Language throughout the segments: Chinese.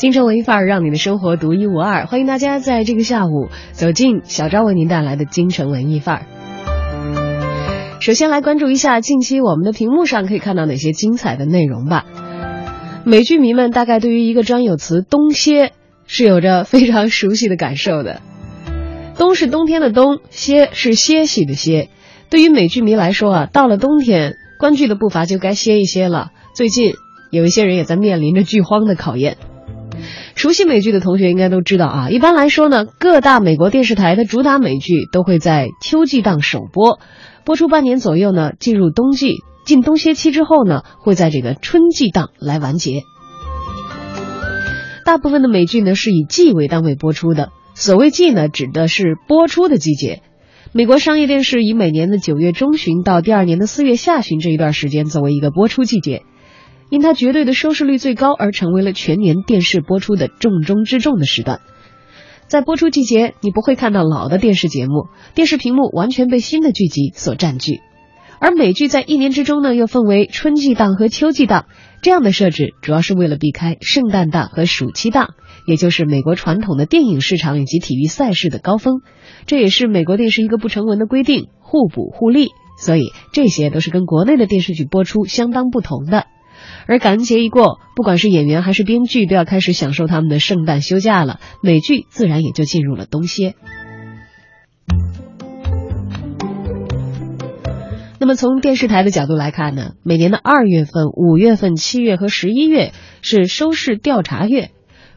京城文艺范儿，让你的生活独一无二。欢迎大家在这个下午走进小昭为您带来的京城文艺范儿。首先来关注一下近期我们的屏幕上可以看到哪些精彩的内容吧。美剧迷们大概对于一个专有词“冬歇”是有着非常熟悉的感受的。冬是冬天的冬，歇是歇息的歇。对于美剧迷来说啊，到了冬天，观剧的步伐就该歇一歇了。最近有一些人也在面临着剧荒的考验。熟悉美剧的同学应该都知道啊，一般来说呢，各大美国电视台的主打美剧都会在秋季档首播，播出半年左右呢，进入冬季，进冬歇期之后呢，会在这个春季档来完结。大部分的美剧呢是以季为单位播出的，所谓季呢，指的是播出的季节。美国商业电视以每年的九月中旬到第二年的四月下旬这一段时间作为一个播出季节。因它绝对的收视率最高而成为了全年电视播出的重中之重的时段。在播出季节，你不会看到老的电视节目，电视屏幕完全被新的剧集所占据。而美剧在一年之中呢，又分为春季档和秋季档，这样的设置主要是为了避开圣诞档和暑期档，也就是美国传统的电影市场以及体育赛事的高峰。这也是美国电视一个不成文的规定，互补互利。所以这些都是跟国内的电视剧播出相当不同的。而感恩节一过，不管是演员还是编剧，都要开始享受他们的圣诞休假了。美剧自然也就进入了冬歇。那么从电视台的角度来看呢，每年的二月份、五月份、七月和十一月是收视调查月。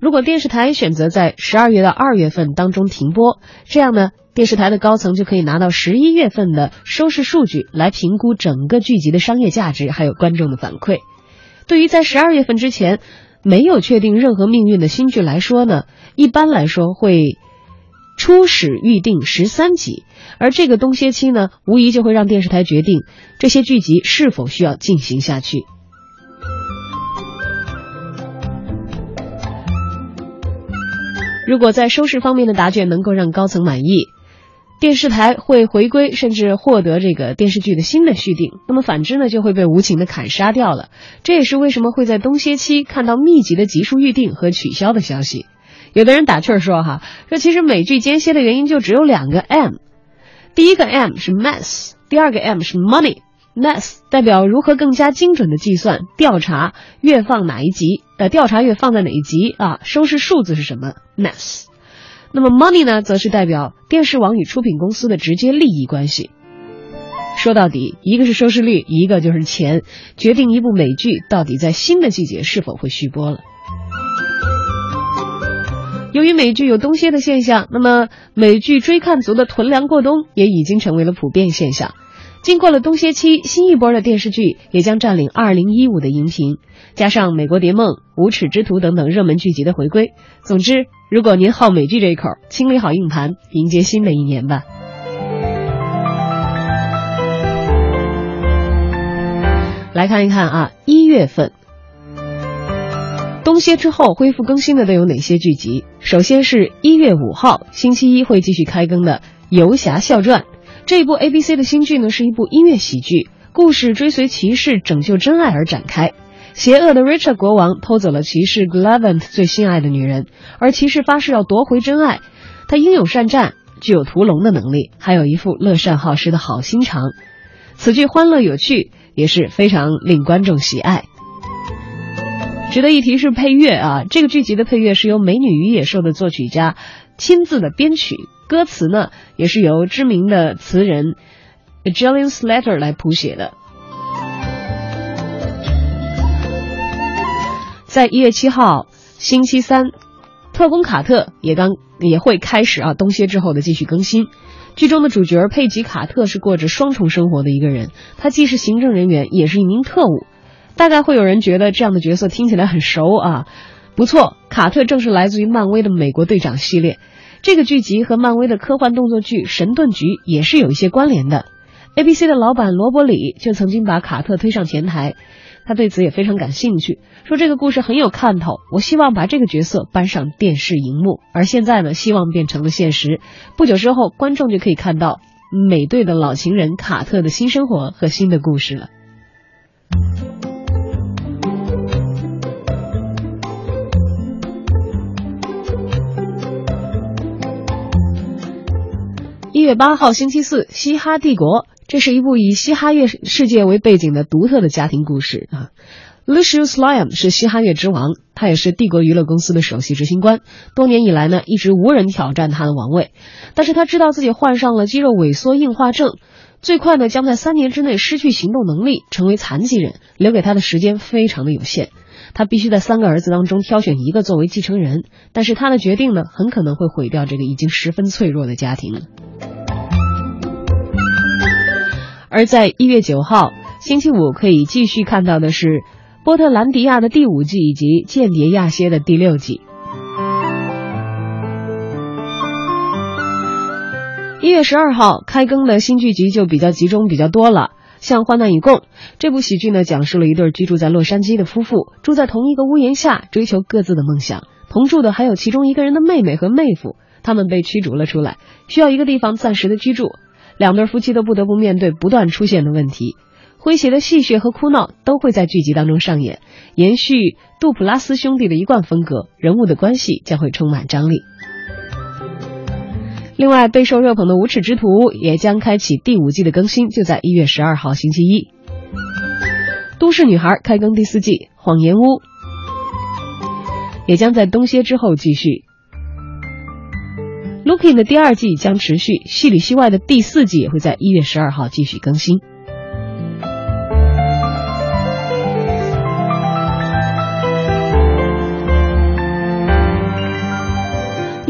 如果电视台选择在十二月到二月份当中停播，这样呢，电视台的高层就可以拿到十一月份的收视数据来评估整个剧集的商业价值，还有观众的反馈。对于在十二月份之前没有确定任何命运的新剧来说呢，一般来说会初始预定十三集，而这个冬歇期呢，无疑就会让电视台决定这些剧集是否需要进行下去。如果在收视方面的答卷能够让高层满意，电视台会回归，甚至获得这个电视剧的新的续订。那么反之呢，就会被无情的砍杀掉了。这也是为什么会在冬歇期看到密集的集数预定和取消的消息。有的人打趣说哈，说其实美剧间歇的原因就只有两个 M，第一个 M 是 mass，第二个 M 是 money。mass 代表如何更加精准的计算调查月放哪一集，呃，调查月放在哪一集啊？收视数字是什么？mass。那么 money 呢，则是代表电视网与出品公司的直接利益关系。说到底，一个是收视率，一个就是钱，决定一部美剧到底在新的季节是否会续播了。由于美剧有冬歇的现象，那么美剧追看族的囤粮过冬也已经成为了普遍现象。经过了冬歇期，新一波的电视剧也将占领2015的荧屏，加上《美国谍梦》《无耻之徒》等等热门剧集的回归。总之，如果您好美剧这一口，清理好硬盘，迎接新的一年吧。来看一看啊，一月份冬歇之后恢复更新的都有哪些剧集？首先是一月五号星期一会继续开更的《游侠笑传》。这一部 ABC 的新剧呢，是一部音乐喜剧，故事追随骑士拯救真爱而展开。邪恶的 Richard 国王偷走了骑士 Glavant 最心爱的女人，而骑士发誓要夺回真爱。他英勇善战，具有屠龙的能力，还有一副乐善好施的好心肠。此剧欢乐有趣，也是非常令观众喜爱。值得一提是配乐啊，这个剧集的配乐是由《美女与野兽》的作曲家亲自的编曲。歌词呢，也是由知名的词人 Jillian Slater 来谱写的。在一月七号星期三，特工卡特也刚也会开始啊冬歇之后的继续更新。剧中的主角佩吉·卡特是过着双重生活的一个人，他既是行政人员，也是一名特务。大概会有人觉得这样的角色听起来很熟啊，不错，卡特正是来自于漫威的美国队长系列。这个剧集和漫威的科幻动作剧《神盾局》也是有一些关联的。ABC 的老板罗伯里就曾经把卡特推上前台，他对此也非常感兴趣，说这个故事很有看头，我希望把这个角色搬上电视荧幕。而现在呢，希望变成了现实。不久之后，观众就可以看到美队的老情人卡特的新生活和新的故事了。一月八号，星期四，《嘻哈帝国》这是一部以嘻哈乐世界为背景的独特的家庭故事啊。Lucius Lyon 是嘻哈乐之王，他也是帝国娱乐公司的首席执行官。多年以来呢，一直无人挑战他的王位。但是他知道自己患上了肌肉萎缩硬化症，最快呢将在三年之内失去行动能力，成为残疾人。留给他的时间非常的有限，他必须在三个儿子当中挑选一个作为继承人。但是他的决定呢，很可能会毁掉这个已经十分脆弱的家庭。而在一月九号星期五，可以继续看到的是《波特兰迪亚》的第五季以及《间谍亚歇》的第六季。一月十二号开更的新剧集就比较集中比较多了，像《患难与共》这部喜剧呢，讲述了一对居住在洛杉矶的夫妇，住在同一个屋檐下，追求各自的梦想。同住的还有其中一个人的妹妹和妹夫，他们被驱逐了出来，需要一个地方暂时的居住。两对夫妻都不得不面对不断出现的问题，诙谐的戏谑和哭闹都会在剧集当中上演，延续杜普拉斯兄弟的一贯风格，人物的关系将会充满张力。另外，备受热捧的《无耻之徒》也将开启第五季的更新，就在一月十二号星期一。《都市女孩》开更第四季，《谎言屋》也将在冬歇之后继续。Looking 的第二季将持续，戏里戏外的第四季也会在一月十二号继续更新。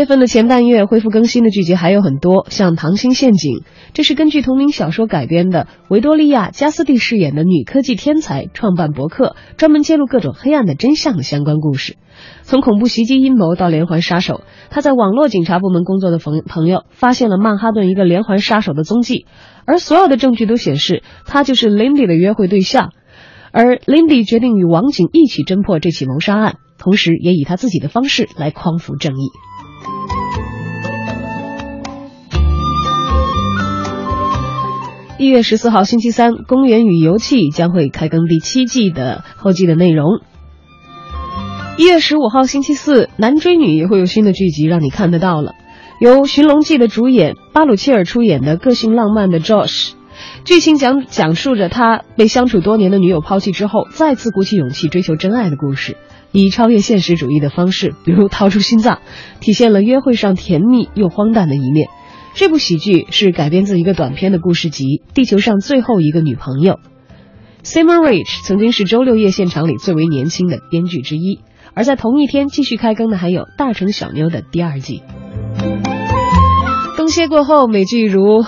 月份的前半月恢复更新的剧集还有很多，像《糖心陷阱》，这是根据同名小说改编的，维多利亚·加斯蒂饰演的女科技天才创办博客，专门揭露各种黑暗的真相的相关故事。从恐怖袭击阴谋到连环杀手，他在网络警察部门工作的朋朋友发现了曼哈顿一个连环杀手的踪迹，而所有的证据都显示他就是 Lindy 的约会对象，而 Lindy 决定与网警一起侦破这起谋杀案，同时也以他自己的方式来匡扶正义。一月十四号星期三，《公园与游戏》将会开更第七季的后季的内容。一月十五号星期四，男追女也会有新的剧集让你看得到了。由《寻龙记》的主演巴鲁切尔出演的个性浪漫的 Josh，剧情讲讲述着他被相处多年的女友抛弃之后，再次鼓起勇气追求真爱的故事，以超越现实主义的方式，比如掏出心脏，体现了约会上甜蜜又荒诞的一面。这部喜剧是改编自一个短篇的故事集《地球上最后一个女朋友》。Simon Rich 曾经是周六夜现场里最为年轻的编剧之一。而在同一天继续开更的还有《大城小妞》的第二季。冬歇过后，美剧如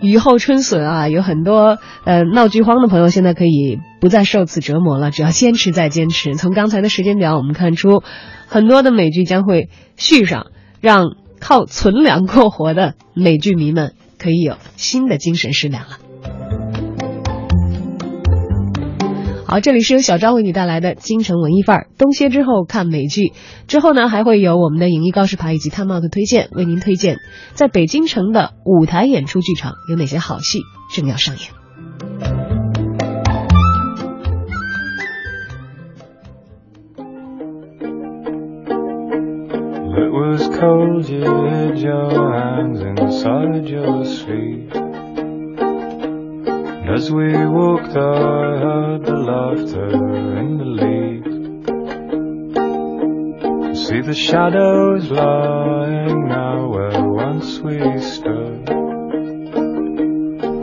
雨后春笋啊，有很多呃闹剧荒的朋友现在可以不再受此折磨了，只要坚持再坚持。从刚才的时间表，我们看出很多的美剧将会续上，让靠存粮过活的美剧迷们可以有新的精神食粮了。好，这里是由小张为你带来的京城文艺范儿。冬歇之后看美剧，之后呢还会有我们的影艺告示牌以及探帽的推荐，为您推荐在北京城的舞台演出剧场有哪些好戏正要上演。As we walked, I heard the laughter in the leaves. See the shadows lying now where once we stood.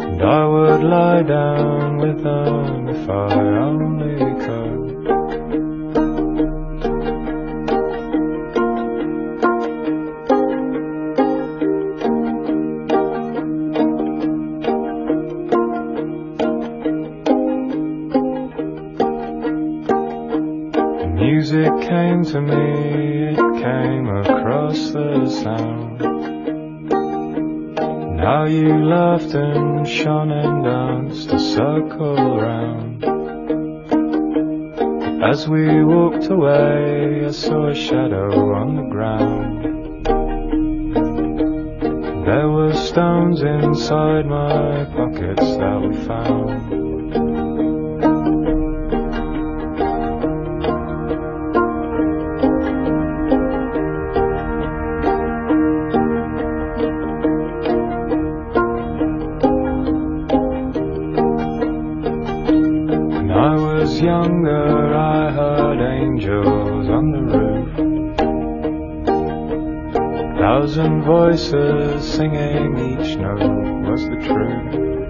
And I would lie down with them if I only could. Came to me, it came across the sound. And how you laughed and shone and danced a circle round. As we walked away, I saw a shadow on the ground. There were stones inside my pockets that were found. Voices singing, each note was the truth.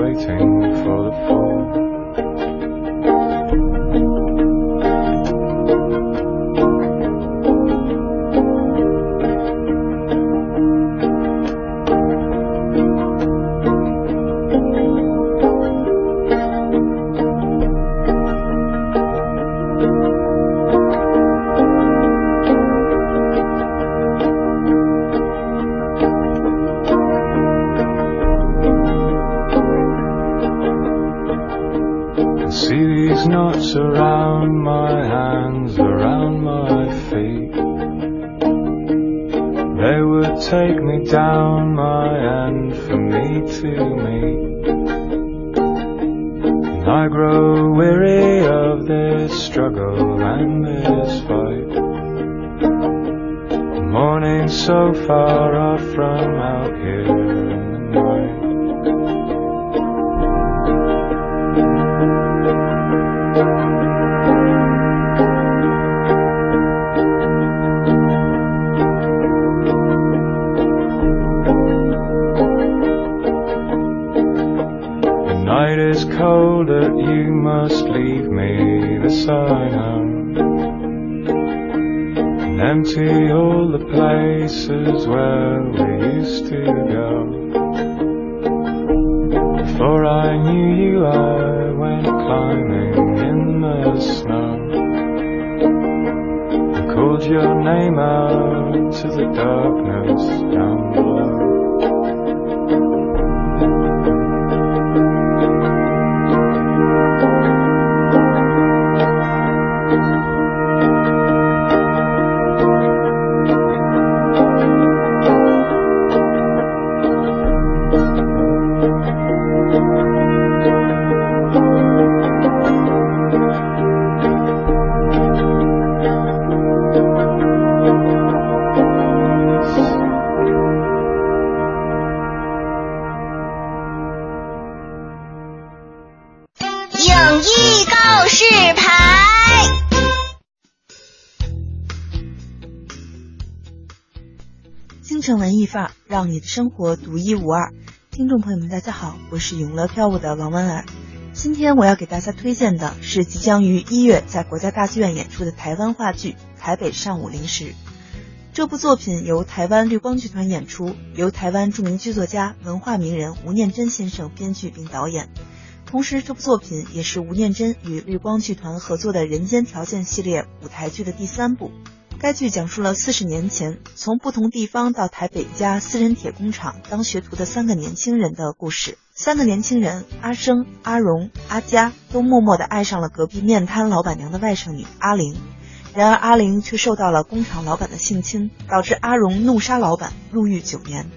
Waiting for the fall. Would take me down my end for me to meet. And I grow weary of this struggle and this fight. Morning so far off from out here in the night. You must leave me, this I. And empty all the places where we used to go. Before I knew you, I went climbing in the snow. I called your name out to the darkness down below. 生活独一无二。听众朋友们，大家好，我是永乐票务的王文儿。今天我要给大家推荐的是即将于一月在国家大剧院演出的台湾话剧《台北上午零时》。这部作品由台湾绿光剧团演出，由台湾著名剧作家、文化名人吴念真先生编剧并导演。同时，这部作品也是吴念真与绿光剧团合作的《人间条件》系列舞台剧的第三部。该剧讲述了四十年前从不同地方到台北一家私人铁工厂当学徒的三个年轻人的故事。三个年轻人阿生、阿荣、阿佳都默默地爱上了隔壁面摊老板娘的外甥女阿玲。然而阿玲却受到了工厂老板的性侵，导致阿荣怒杀老板，入狱九年。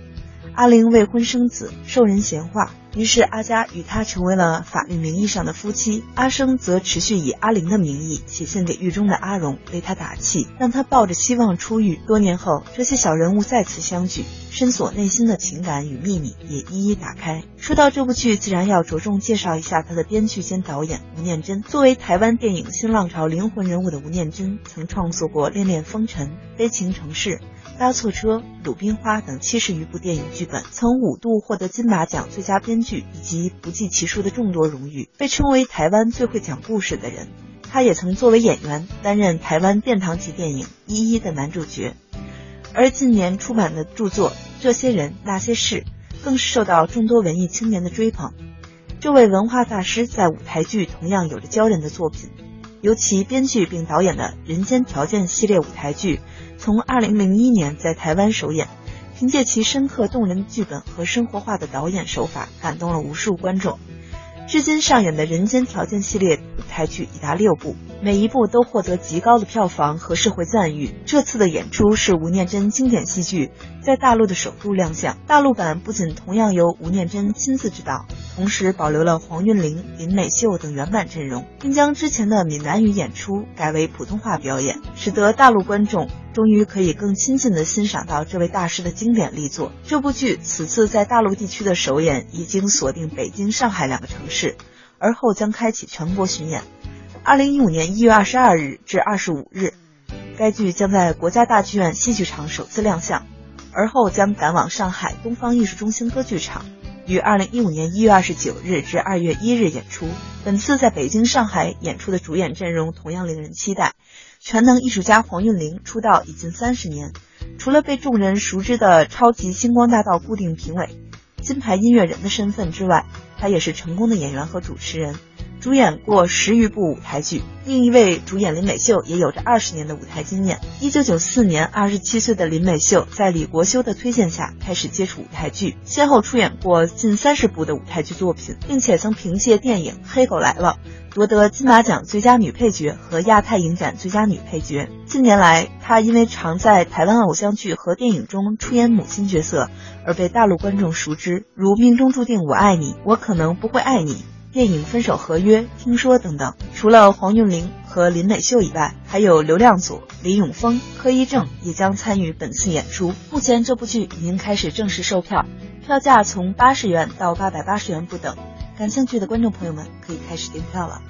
阿玲未婚生子，受人闲话，于是阿佳与他成为了法律名义上的夫妻。阿生则持续以阿玲的名义写信给狱中的阿荣，为他打气，让他抱着希望出狱。多年后，这些小人物再次相聚，深锁内心的情感与秘密也一一打开。说到这部剧，自然要着重介绍一下他的编剧兼导演吴念真。作为台湾电影新浪潮灵魂人物的吴念真，曾创作过《恋恋风尘》《悲情城市》。搭错车、鲁冰花等七十余部电影剧本，曾五度获得金马奖最佳编剧以及不计其数的众多荣誉，被称为台湾最会讲故事的人。他也曾作为演员担任台湾殿堂级电影《一一》的男主角。而近年出版的著作《这些人那些事》，更是受到众多文艺青年的追捧。这位文化大师在舞台剧同样有着骄人的作品，尤其编剧并导演的《人间条件》系列舞台剧。从二零零一年在台湾首演，凭借其深刻动人的剧本和生活化的导演手法，感动了无数观众。至今上演的《人间条件》系列舞台剧已达六部，每一部都获得极高的票房和社会赞誉。这次的演出是吴念真经典戏剧在大陆的首度亮相，大陆版不仅同样由吴念真亲自指导，同时保留了黄韵玲、林美秀等原版阵容，并将之前的闽南语演出改为普通话表演，使得大陆观众。终于可以更亲近地欣赏到这位大师的经典力作。这部剧此次在大陆地区的首演已经锁定北京、上海两个城市，而后将开启全国巡演。二零一五年一月二十二日至二十五日，该剧将在国家大剧院戏剧场首次亮相，而后将赶往上海东方艺术中心歌剧场，于二零一五年一月二十九日至二月一日演出。本次在北京、上海演出的主演阵容同样令人期待。全能艺术家黄韵玲出道已近三十年，除了被众人熟知的超级星光大道固定评委、金牌音乐人的身份之外，她也是成功的演员和主持人。主演过十余部舞台剧，另一位主演林美秀也有着二十年的舞台经验。一九九四年，二十七岁的林美秀在李国修的推荐下开始接触舞台剧，先后出演过近三十部的舞台剧作品，并且曾凭借电影《黑狗来了》夺得金马奖最佳女配角和亚太影展最佳女配角。近年来，她因为常在台湾偶像剧和电影中出演母亲角色，而被大陆观众熟知，如《命中注定我爱你》《我可能不会爱你》。电影《分手合约》听说等等，除了黄韵玲和林美秀以外，还有刘亮祖、李永峰、柯一正也将参与本次演出。目前这部剧已经开始正式售票，票价从八十元到八百八十元不等，感兴趣的观众朋友们可以开始订票了。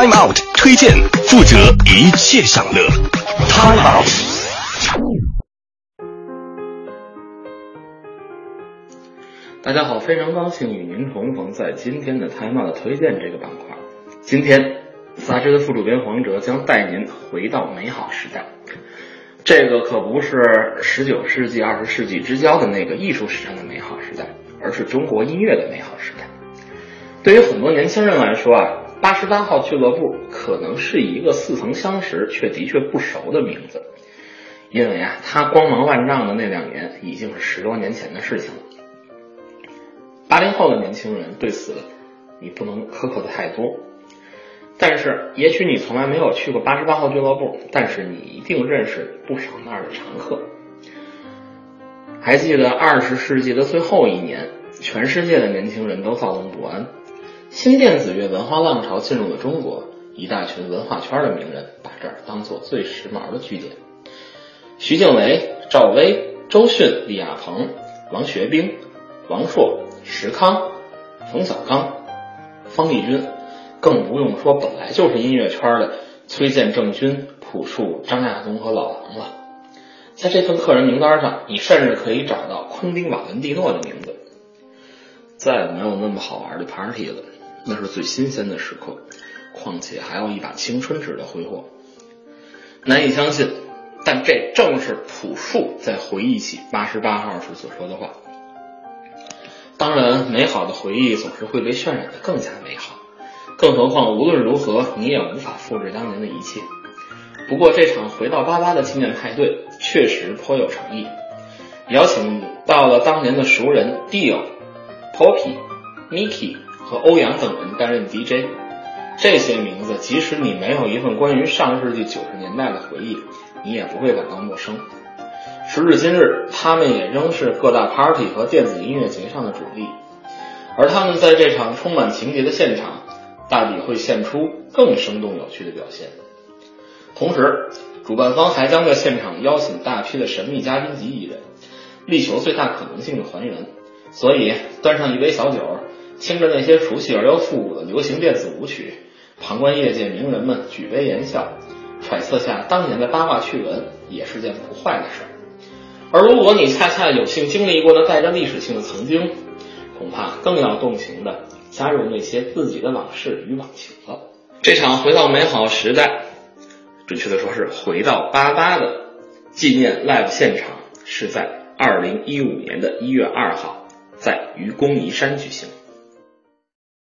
Time Out 推荐，负责一切享乐。Time Out。大家好，非常高兴与您重逢在今天的 Time Out 推荐这个板块。今天，杂志的副主编黄哲将带您回到美好时代。这个可不是十九世纪、二十世纪之交的那个艺术史上的美好时代，而是中国音乐的美好时代。对于很多年轻人来说啊。八十八号俱乐部可能是一个似曾相识却的确不熟的名字，因为啊，他光芒万丈的那两年已经是十多年前的事情了。八零后的年轻人对此，你不能苛刻的太多。但是，也许你从来没有去过八十八号俱乐部，但是你一定认识不少那儿的常客。还记得二十世纪的最后一年，全世界的年轻人都躁动不安。新电子乐文化浪潮进入了中国，一大群文化圈的名人把这儿当做最时髦的据点。徐静蕾、赵薇、周迅、李亚鹏、王学兵、王朔、石康、冯小刚、方力钧，更不用说本来就是音乐圈的崔健、郑钧、朴树、张亚东和老狼了。在这份客人名单上，你甚至可以找到昆汀·瓦伦蒂诺的名字。再也没有那么好玩的 party 了。那是最新鲜的时刻，况且还有一把青春值得挥霍。难以相信，但这正是朴树在回忆起八十八号时所说的话。当然，美好的回忆总是会被渲染的更加美好，更何况无论如何你也无法复制当年的一切。不过，这场回到八八的纪念派对确实颇有诚意。邀请到了当年的熟人 Dio、Poppy、Mickey 和欧阳等人担任 DJ。这些名字，即使你没有一份关于上世纪九十年代的回忆，你也不会感到陌生。时至今日，他们也仍是各大 party 和电子音乐节上的主力，而他们在这场充满情节的现场，大抵会献出更生动有趣的表现。同时，主办方还将在现场邀请大批的神秘嘉宾及艺人，力求最大可能性的还原。所以，端上一杯小酒，听着那些熟悉而又复古的流行电子舞曲。旁观业界名人们举杯言笑，揣测下当年的八卦趣闻，也是件不坏的事儿。而如果你恰恰有幸经历过那带着历史性的曾经，恐怕更要动情的加入那些自己的往事与往情了。这场回到美好时代，准确的说是回到八八的纪念 live 现场，是在二零一五年的一月二号，在愚公移山举行。